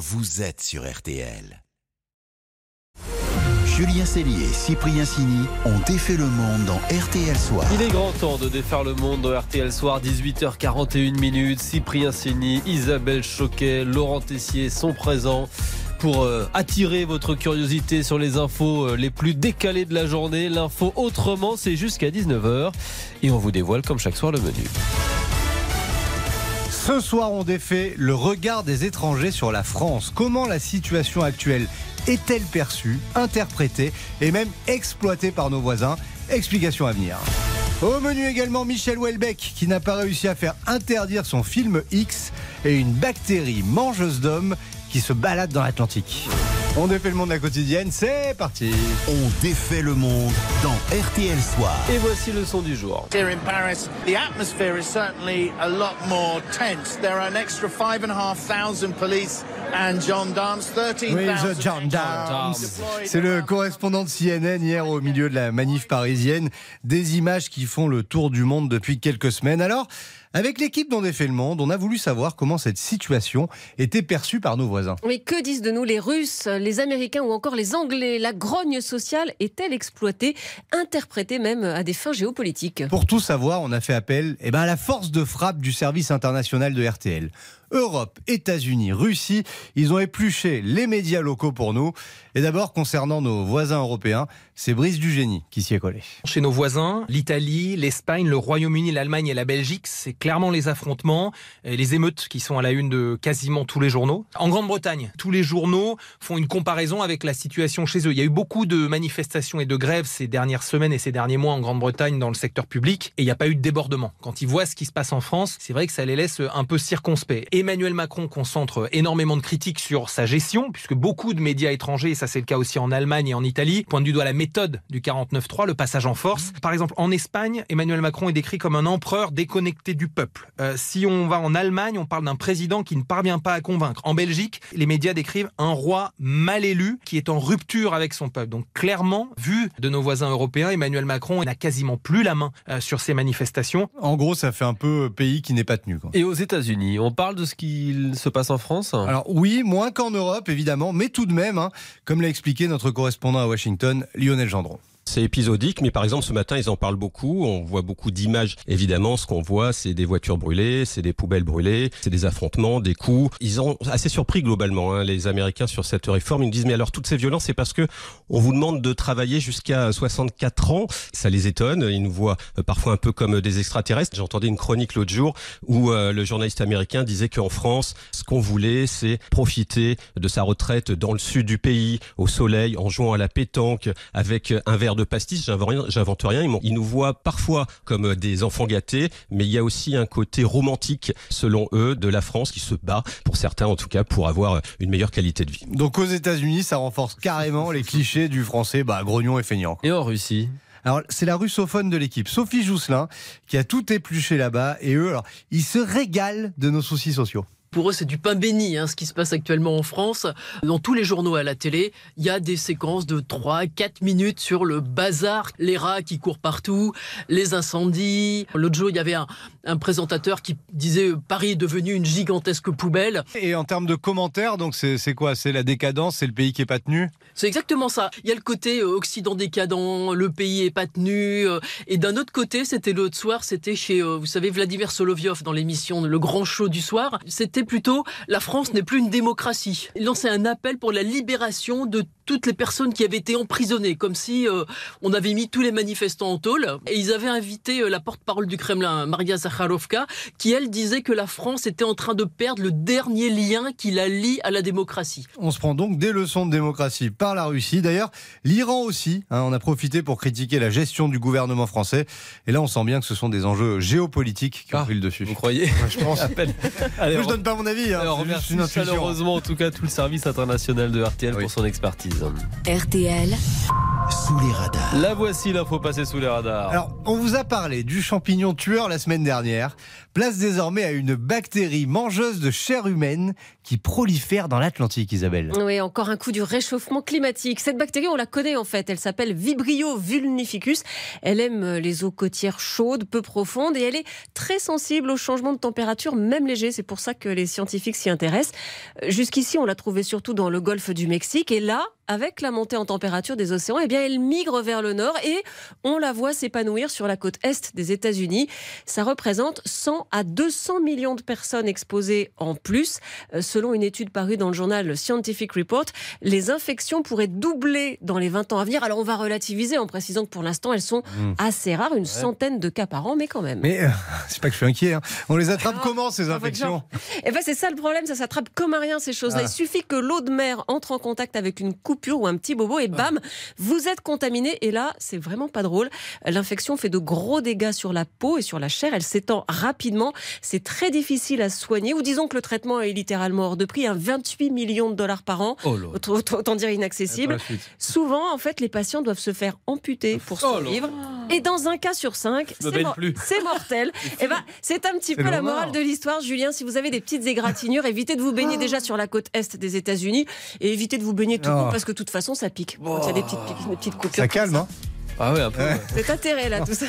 vous êtes sur RTL. Julien Cellier et Cyprien Sini ont défait le monde dans RTL Soir. Il est grand temps de défaire le monde dans RTL Soir, 18h41 minutes. Cyprien Sini, Isabelle Choquet, Laurent Tessier sont présents pour euh, attirer votre curiosité sur les infos euh, les plus décalées de la journée. L'info autrement, c'est jusqu'à 19h. Et on vous dévoile comme chaque soir le menu. Ce soir, on défait le regard des étrangers sur la France. Comment la situation actuelle est-elle perçue, interprétée et même exploitée par nos voisins? Explication à venir. Au menu également Michel Houellebecq qui n'a pas réussi à faire interdire son film X et une bactérie mangeuse d'hommes qui se balade dans l'Atlantique. On défait le monde à la quotidienne, c'est parti. On défait le monde dans RTL Soir. Et voici le son du jour. Here in Paris, the atmosphere is certainly a lot more tense. There are an extra five and a half thousand police and gendarmes, 13,000 Oui, The Gendarmes. C'est le correspondant de CNN hier au milieu de la manif parisienne. Des images qui font le tour du monde depuis quelques semaines. Alors, avec l'équipe dont défait le monde, on a voulu savoir comment cette situation était perçue par nos voisins. Mais que disent de nous les Russes, les Américains ou encore les Anglais? La grogne sociale est-elle exploitée, interprétée même à des fins géopolitiques Pour tout savoir, on a fait appel eh ben, à la force de frappe du service international de RTL. Europe, États-Unis, Russie, ils ont épluché les médias locaux pour nous. Et d'abord, concernant nos voisins européens, c'est Brice Dugénie qui s'y est collé. Chez nos voisins, l'Italie, l'Espagne, le Royaume-Uni, l'Allemagne et la Belgique, c'est clairement les affrontements, et les émeutes qui sont à la une de quasiment tous les journaux. En Grande-Bretagne, tous les journaux font une comparaison avec la situation chez eux. Il y a eu beaucoup de manifestations et de grèves ces dernières semaines et ces derniers mois en Grande-Bretagne dans le secteur public, et il n'y a pas eu de débordement. Quand ils voient ce qui se passe en France, c'est vrai que ça les laisse un peu circonspects. Emmanuel Macron concentre énormément de critiques sur sa gestion, puisque beaucoup de médias étrangers, ça c'est le cas aussi en Allemagne et en Italie, pointent du doigt la méthode du 49-3, le passage en force. Par exemple, en Espagne, Emmanuel Macron est décrit comme un empereur déconnecté du peuple. Euh, si on va en Allemagne, on parle d'un président qui ne parvient pas à convaincre. En Belgique, les médias décrivent un roi mal élu qui est en rupture avec son peuple. Donc clairement, vu de nos voisins européens, Emmanuel Macron n'a quasiment plus la main euh, sur ces manifestations. En gros, ça fait un peu pays qui n'est pas tenu. quoi. Et aux États-Unis, on parle de ce qu'il se passe en France? Alors oui, moins qu'en Europe évidemment, mais tout de même, hein, comme l'a expliqué notre correspondant à Washington, Lionel Gendron. C'est épisodique, mais par exemple ce matin ils en parlent beaucoup. On voit beaucoup d'images. Évidemment, ce qu'on voit, c'est des voitures brûlées, c'est des poubelles brûlées, c'est des affrontements, des coups. Ils sont assez surpris globalement, hein, les Américains sur cette réforme. Ils me disent mais alors toutes ces violences, c'est parce que on vous demande de travailler jusqu'à 64 ans. Ça les étonne. Ils nous voient euh, parfois un peu comme des extraterrestres. J'entendais une chronique l'autre jour où euh, le journaliste américain disait qu'en France, ce qu'on voulait, c'est profiter de sa retraite dans le sud du pays, au soleil, en jouant à la pétanque, avec un verre de pastis, j'invente rien. Ils, nous voient parfois comme des enfants gâtés, mais il y a aussi un côté romantique, selon eux, de la France qui se bat, pour certains en tout cas, pour avoir une meilleure qualité de vie. Donc aux États-Unis, ça renforce carrément les clichés du français bah, grognon et feignant. Et en Russie? Alors, c'est la russophone de l'équipe, Sophie Jousselin, qui a tout épluché là-bas. Et eux, alors, ils se régalent de nos soucis sociaux. Pour eux, c'est du pain béni, hein, ce qui se passe actuellement en France. Dans tous les journaux à la télé, il y a des séquences de 3, 4 minutes sur le bazar, les rats qui courent partout, les incendies. L'autre jour, il y avait un, un présentateur qui disait euh, Paris est devenu une gigantesque poubelle. Et en termes de commentaires, donc c'est quoi? C'est la décadence, c'est le pays qui est pas tenu? C'est exactement ça. Il y a le côté euh, Occident décadent, le pays est pas tenu. euh, et d'un autre côté, c'était l'autre soir, c'était chez, vous savez, Vladimir Solovyov dans l'émission Le Grand Show du soir. C'était plutôt la France n'est plus une démocratie. Il lançait un appel pour la libération de toutes les personnes qui avaient été emprisonnées, comme si euh, on avait mis tous les manifestants en tôle. Et ils avaient invité euh, la porte-parole du Kremlin, Maria Zakharovka, qui elle disait que la France était en train de perdre le dernier lien qui la lie à la démocratie. On se prend donc des leçons de démocratie par la Russie. D'ailleurs, l'Iran aussi, hein, on a profité pour critiquer la gestion du gouvernement français. Et là, on sent bien que ce sont des enjeux géopolitiques qui ont Ah, pris le dessus. Vous croyez? Je pense. À peine. Moi, Allez, je on- donne pas mon avis. Hein, Alors, remercie chaleureusement en tout cas tout le service international de RTL Oui. pour son expertise. RTL, Sous les radars. La voici l'info passée sous les radars. Alors, on vous a parlé du champignon tueur la semaine dernière place désormais à une bactérie mangeuse de chair humaine qui prolifère dans l'Atlantique, Isabelle. Oui, encore un coup du réchauffement climatique. Cette bactérie, on la connaît en fait. Elle s'appelle Vibrio vulnificus. Elle aime les eaux côtières chaudes, peu profondes, et elle est très sensible aux changements de température, même légers. C'est pour ça que les scientifiques s'y intéressent. Jusqu'ici, on l'a trouvée surtout dans le golfe du Mexique. Et là, avec la montée en température des océans, eh bien, elle migre vers le nord et on la voit s'épanouir sur la côte est des États-Unis. Ça représente 100 à 200 millions de personnes exposées en plus. Euh, selon une étude parue dans le journal Scientific Report, les infections pourraient doubler dans les 20 ans à venir. Alors, on va relativiser en précisant que pour l'instant, elles sont Mmh. assez rares, une centaine de cas par an, mais quand même. Mais euh, c'est pas que je suis inquiet. hein. On les attrape Ah, comment ces infections Eh ben c'est ça le problème, ça s'attrape comme à rien ces choses-là. Ah. Il suffit que l'eau de mer entre en contact avec une coupure ou un petit bobo et bam, vous êtes contaminé. Et là, c'est vraiment pas drôle. L'infection fait de gros dégâts sur la peau et sur la chair. Elle s'étend rapidement. C'est très difficile à soigner. Ou disons que le traitement est littéralement hors de prix, un 28 millions de dollars par an. Oh. Autant, autant- autant dire inaccessible. Souvent, en fait, les patients doivent se faire amputer pour Oh survivre. Et dans un cas sur cinq, c'est mortel. Et ben, c'est un petit peu la morale de l'histoire, Julien. Si vous avez des petites égratignures, évitez de vous baigner déjà sur la côte est des États-Unis et évitez de vous baigner tout Oh. court parce que de toute façon, ça pique. Quand il y a des petites, piques- des petites coupures. Ça calme, hein Ah ouais, un peu. ouais. C'est intérêt là, tout ça.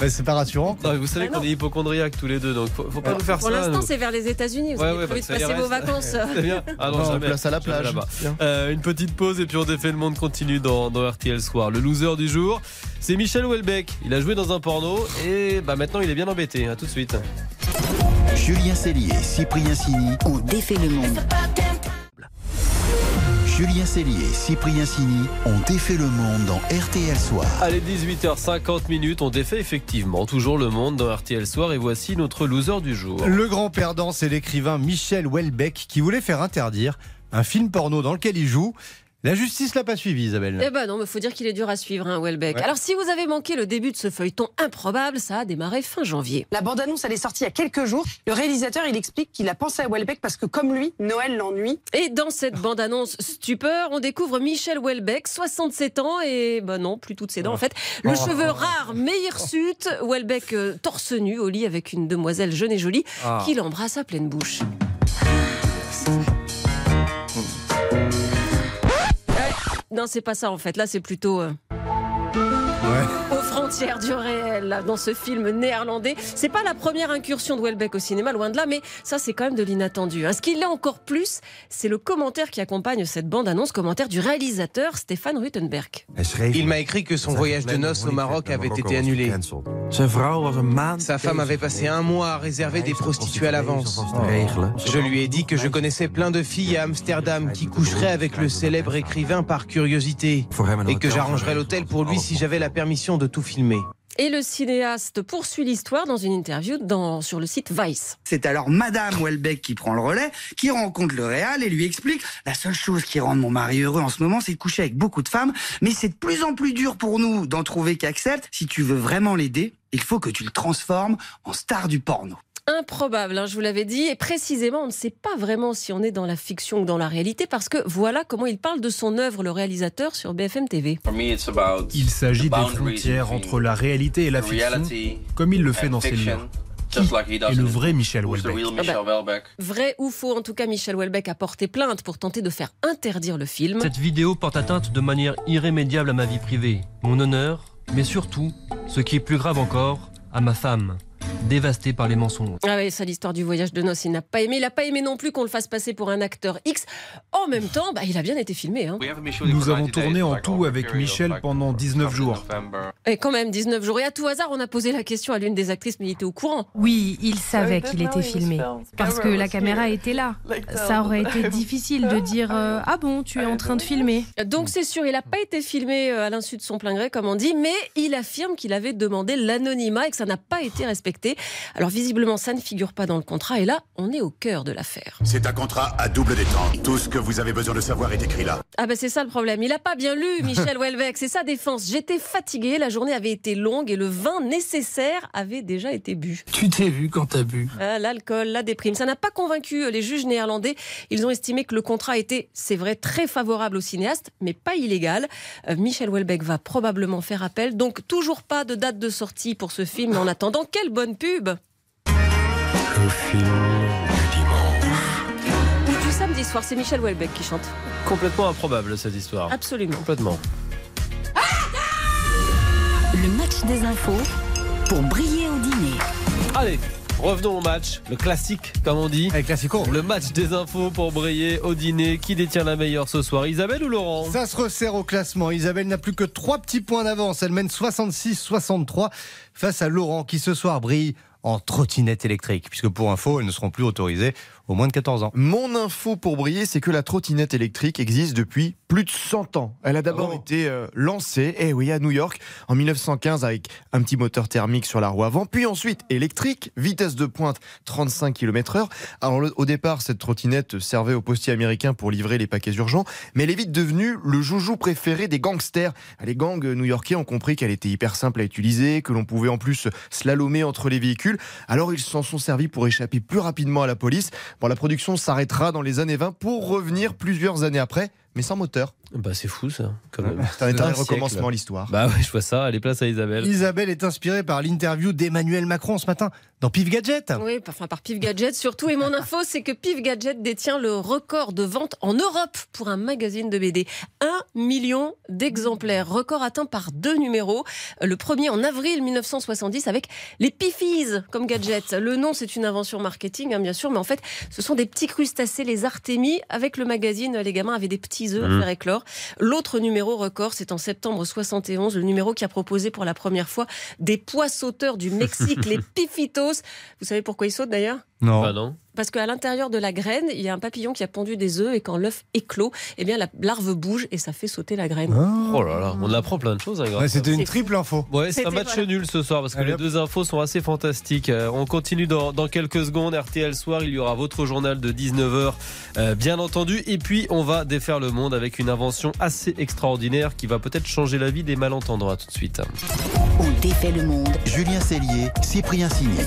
Bah, C'est pas rassurant. Non, mais vous savez Ah qu'on est hypochondriaques tous les deux, donc faut, faut pas nous faire Pour ça. l'instant, nous. c'est vers les États-Unis. Vous Ouais, avez ouais, prévu bah, de ça y passer vos vacances. C'est bien. Ah non, Non, jamais. place à la plage. Euh, une petite pause et puis on défait le monde continue dans, dans RTL Soir. Le loser du jour, c'est Michel Houellebecq. Il a joué dans un porno et bah maintenant il est bien embêté. À tout de suite. Julien Cellier, Cyprien Sini. On défait le monde. Julien Cellier, Cyprien Sini ont défait le monde dans RTL Soir. Allez, 18h50 minutes. On défait effectivement toujours le monde dans RTL Soir et voici notre loser du jour. Le grand perdant, c'est l'écrivain Michel Houellebecq qui voulait faire interdire un film porno dans lequel il joue. La justice l'a pas suivi, Isabelle. Eh ben non, mais faut dire qu'il est dur à suivre, hein, Welbeck. Ouais. Alors, si vous avez manqué le début de ce feuilleton improbable, ça a démarré fin janvier. La bande-annonce, elle est sortie il y a quelques jours. Le réalisateur, il explique qu'il a pensé à Welbeck parce que, comme lui, Noël l'ennuie. Et dans cette bande-annonce stupeur, on découvre Michel Houellebecq, 67 ans, et ben non, plus toutes ses dents en fait. Le Oh. cheveu rare, mais hirsute, Houellebecq euh, torse nu au lit avec une demoiselle jeune et jolie Ah. qui l'embrasse à pleine bouche. Non, c'est pas ça en fait. Là, c'est plutôt euh, Ouais. Du réel dans ce film néerlandais. C'est pas la première incursion de Welbeck au cinéma, loin de là, mais ça, c'est quand même de l'inattendu. hein. Ce qui l'est encore plus, c'est le commentaire qui accompagne cette bande-annonce, commentaire du réalisateur Stéphane Ruttenberg. Il m'a écrit que son voyage de noces au Maroc avait été annulé. Sa femme avait passé un mois à réserver des prostituées à l'avance. Je lui ai dit que je connaissais plein de filles à Amsterdam qui coucheraient avec le célèbre écrivain par curiosité et que j'arrangerais l'hôtel pour lui si j'avais la permission de tout filmer. Et le cinéaste poursuit l'histoire dans une interview dans, sur le site Vice. C'est alors Madame Welbeck qui prend le relais, qui rencontre le réal et lui explique la seule chose qui rend mon mari heureux en ce moment, c'est de coucher avec beaucoup de femmes, mais c'est de plus en plus dur pour nous d'en trouver qui acceptent. Si tu veux vraiment l'aider, il faut que tu le transformes en star du porno. Improbable, hein, je vous l'avais dit. Et précisément, on ne sait pas vraiment si on est dans la fiction ou dans la réalité, parce que voilà comment il parle de son œuvre, le réalisateur, sur BFM TV. Il s'agit des frontières entre la réalité et la fiction, comme il le fait dans ses livres. Qui est le vrai Michel Houellebecq? Ah bah, Vrai ou faux, en tout cas, Michel Houellebecq a porté plainte pour tenter de faire interdire le film. Cette vidéo porte atteinte de manière irrémédiable à ma vie privée, mon honneur, mais surtout, ce qui est plus grave encore, à ma femme, dévastée par les mensonges. Ah oui, ça l'histoire du voyage de noces, il n'a pas aimé. Il n'a pas aimé non plus qu'on le fasse passer pour un acteur X. En même temps, bah, il a bien été filmé. Hein. Nous avons tourné en tout avec Michel pendant 19 jours. Et quand même, 19 jours. Et à tout hasard, on a posé la question à l'une des actrices, mais il était au courant. Oui, il savait qu'il était filmé. Parce que la caméra était là. Ça aurait été difficile de dire euh, Ah bon, tu es en train de filmer. Donc c'est sûr, il n'a pas été filmé euh, à l'insu de son plein gré, comme on dit, mais il affirme qu'il avait demandé l'anonymat et que ça n'a pas été respecté. Alors visiblement, ça ne figure pas dans le contrat. Et là, on est au cœur de l'affaire. C'est un contrat à double détente. Tout ce que vous avez besoin de savoir est écrit là. Ah ben c'est ça le problème. Il a pas bien lu, Michel Houellebecq. C'est sa défense. J'étais fatiguée, la journée avait été longue et le vin nécessaire avait déjà été bu. Tu t'es vu quand t'as bu? Ah, L'alcool, la déprime, ça n'a pas convaincu euh, les juges néerlandais. Ils ont estimé que le contrat était, c'est vrai, très favorable au cinéaste, mais pas illégal. Euh, Michel Houellebecq va probablement faire appel, donc toujours pas de date de sortie pour ce film. En attendant, quelle bonne pub au film du dimanche. Ou du samedi soir, c'est Michel Houellebecq qui chante. Complètement improbable cette histoire. Absolument. Complètement. Le match des infos pour briller au dîner. Allez, revenons au match, le classique comme on dit. Le classico. Le match des infos pour briller au dîner. Qui détient la meilleure ce soir Isabelle ou Laurent? Ça se resserre au classement. Isabelle n'a plus que 3 petits points d'avance. Elle mène 66-63 face à Laurent qui ce soir brille en trottinette électrique, puisque pour info, elles ne seront plus autorisées au moins de 14 ans. Mon info pour briller, c'est que la trottinette électrique existe depuis plus de 100 ans. Elle a d'abord Oh. été euh, lancée, eh oui, à New York, en 1915 avec un petit moteur thermique sur la roue avant, puis ensuite électrique, vitesse de pointe 35 km heure. Alors le- au départ, cette trottinette servait aux postiers américains pour livrer les paquets urgents, mais elle est vite devenue le joujou préféré des gangsters. Les gangs new-yorkais ont compris qu'elle était hyper simple à utiliser, que l'on pouvait en plus slalomer entre les véhicules. Alors ils s'en sont servis pour échapper plus rapidement à la police. Bon, la production s'arrêtera dans les années 20 pour revenir plusieurs années après, mais sans moteur. Bah c'est fou ça. Quand même. C'est un éternel recommencement l'histoire. Bah ouais, je vois ça. Allez, place à Isabelle. Isabelle est inspirée par l'interview d'Emmanuel Macron ce matin dans Pif Gadget. Oui, enfin par Pif Gadget surtout. Et mon info, c'est que Pif Gadget détient le record de vente en Europe pour un magazine de BD. Un million d'exemplaires. Record atteint par deux numéros. Le premier en avril 1970 avec les Pifis comme gadget. Le nom, c'est une invention marketing, hein, bien sûr, mais en fait, ce sont des petits crustacés, les Artémis. Avec le magazine, les gamins avaient des petits œufs à Mhm. faire éclore. L'autre numéro record, c'est en septembre 71, le numéro qui a proposé pour la première fois des pois sauteurs du Mexique, les Pifitos. Vous savez pourquoi ils sautent d'ailleurs? Non. Bah non. Parce qu'à l'intérieur de la graine, il y a un papillon qui a pondu des œufs et quand l'œuf éclot, eh bien la larve bouge et ça fait sauter la graine. Oh là là, on apprend plein de choses. hein, grâce Ouais, C'était une triple info. Ouais, c'est un match voilà. nul ce soir parce que Allez, les deux infos sont assez fantastiques. Euh, on continue dans, dans quelques secondes. RTL Soir, il y aura votre journal de 19h, euh, bien entendu. Et puis, on va défaire le monde avec une invention assez extraordinaire qui va peut-être changer la vie des malentendants. À tout de suite. On défait le monde. Julien Cellier, Cyprien Signé.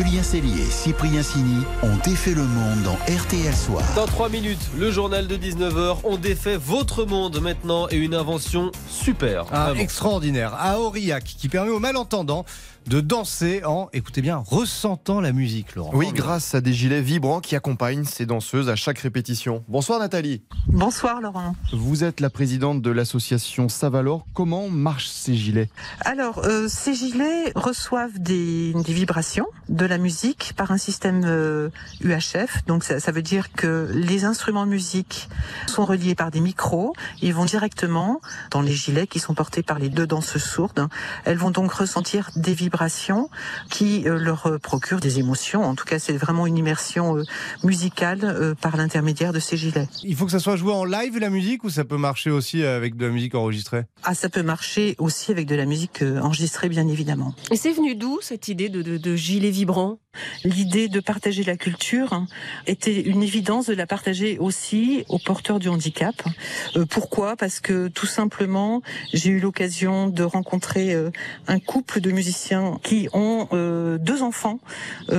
Julien Cellier et Cyprien Sini ont défait le monde dans RTL Soir. Dans 3 minutes, le journal de 19h. On défait votre monde maintenant et une invention super. Vraiment. extraordinaire à Aurillac qui permet aux malentendants de danser en, écoutez bien, ressentant la musique, Laurent. Oui, grâce à des gilets vibrants qui accompagnent ces danseuses à chaque répétition. Bonsoir Nathalie. Bonsoir Laurent. Vous êtes la présidente de l'association Savalor. Comment marchent ces gilets? Alors, euh, ces gilets reçoivent des, des vibrations de la musique par un système euh, UHF. Donc, ça, ça veut dire que les instruments de musique sont reliés par des micros. Ils vont directement dans les gilets qui sont portés par les deux danseuses sourdes. Elles vont donc ressentir des vibrations qui euh, leur euh, procurent des émotions. En tout cas, c'est vraiment une immersion euh, musicale par l'intermédiaire de ces gilets. Il faut que ça soit joué en live la musique ou ça peut marcher aussi avec de la musique enregistrée? Ah, ça peut marcher aussi avec de la musique enregistrée, bien évidemment. Et c'est venu d'où cette idée de, de, de gilet vibrant? L'idée de partager la culture était une évidence de la partager aussi aux porteurs du handicap. Euh, pourquoi? Parce que tout simplement, j'ai eu l'occasion de rencontrer euh, un couple de musiciens qui ont euh, deux enfants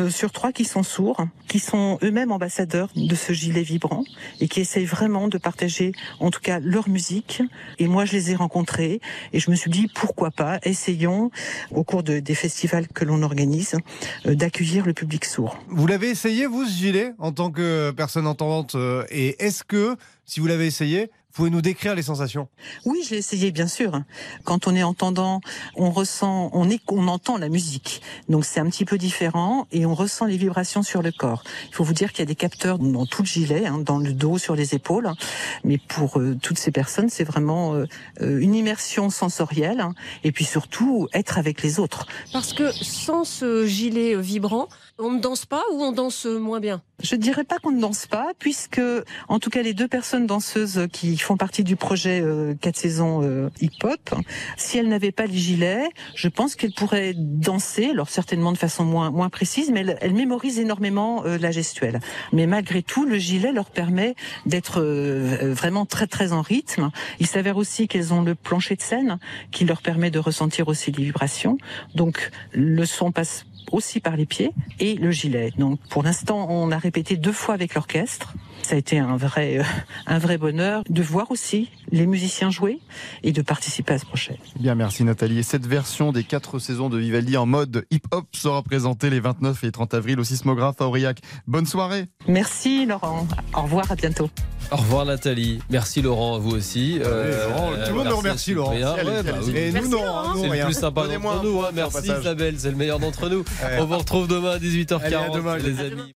sur trois qui sont sourds, qui sont eux-mêmes ambassadeurs de ce gilet vibrant et qui essayent vraiment de partager, en tout cas, leur musique. Et moi, je les ai rencontrés et je me suis dit pourquoi pas, essayons au cours de- des festivals que l'on organise euh, le public sourd. Vous l'avez essayé, vous, ce gilet, en tant que personne entendante euh, Et est-ce que, si vous l'avez essayé, vous pouvez nous décrire les sensations? Oui, je l'ai essayé, bien sûr. Quand on est entendant, on ressent, on est, on entend la musique. Donc c'est un petit peu différent et on ressent les vibrations sur le corps. Il faut vous dire qu'il y a des capteurs dans tout le gilet, hein, dans le dos, sur les épaules. Mais pour euh, toutes ces personnes, c'est vraiment euh, euh, une immersion sensorielle hein, et puis surtout être avec les autres. Parce que sans ce gilet vibrant, on ne danse pas ou on danse moins bien? Je dirais pas qu'on ne danse pas, puisque en tout cas les deux personnes danseuses qui font partie du projet euh, 4 saisons euh, hip-hop, si elles n'avaient pas les gilets, je pense qu'elles pourraient danser, alors certainement de façon moins moins précise, mais elles, elles mémorisent énormément euh, la gestuelle. Mais malgré tout, le gilet leur permet d'être euh, vraiment très très en rythme. Il s'avère aussi qu'elles ont le plancher de scène qui leur permet de ressentir aussi les vibrations. Donc le son passe aussi par les pieds et le gilet. Donc pour l'instant, on a répété deux fois avec l'orchestre Ça a été un vrai, euh, un vrai bonheur de voir aussi les musiciens jouer et de participer à ce projet. Bien, merci Nathalie. Et cette version des quatre saisons de Vivaldi en mode hip-hop sera présentée les 29 et 30 avril au Sismographe à Aurillac. Bonne soirée. Merci Laurent. Au revoir, à bientôt. Au revoir Nathalie. Merci Laurent, à vous aussi. Euh, Laurent, tout le monde nous remercie Laurent. Ouais, bah oui. Et nous, non, nous, C'est le plus sympa d'entre nous. hein. Merci. Isabelle, c'est le meilleur d'entre nous. Ouais. On vous retrouve demain à 18h40 Allez, à demain, les amis.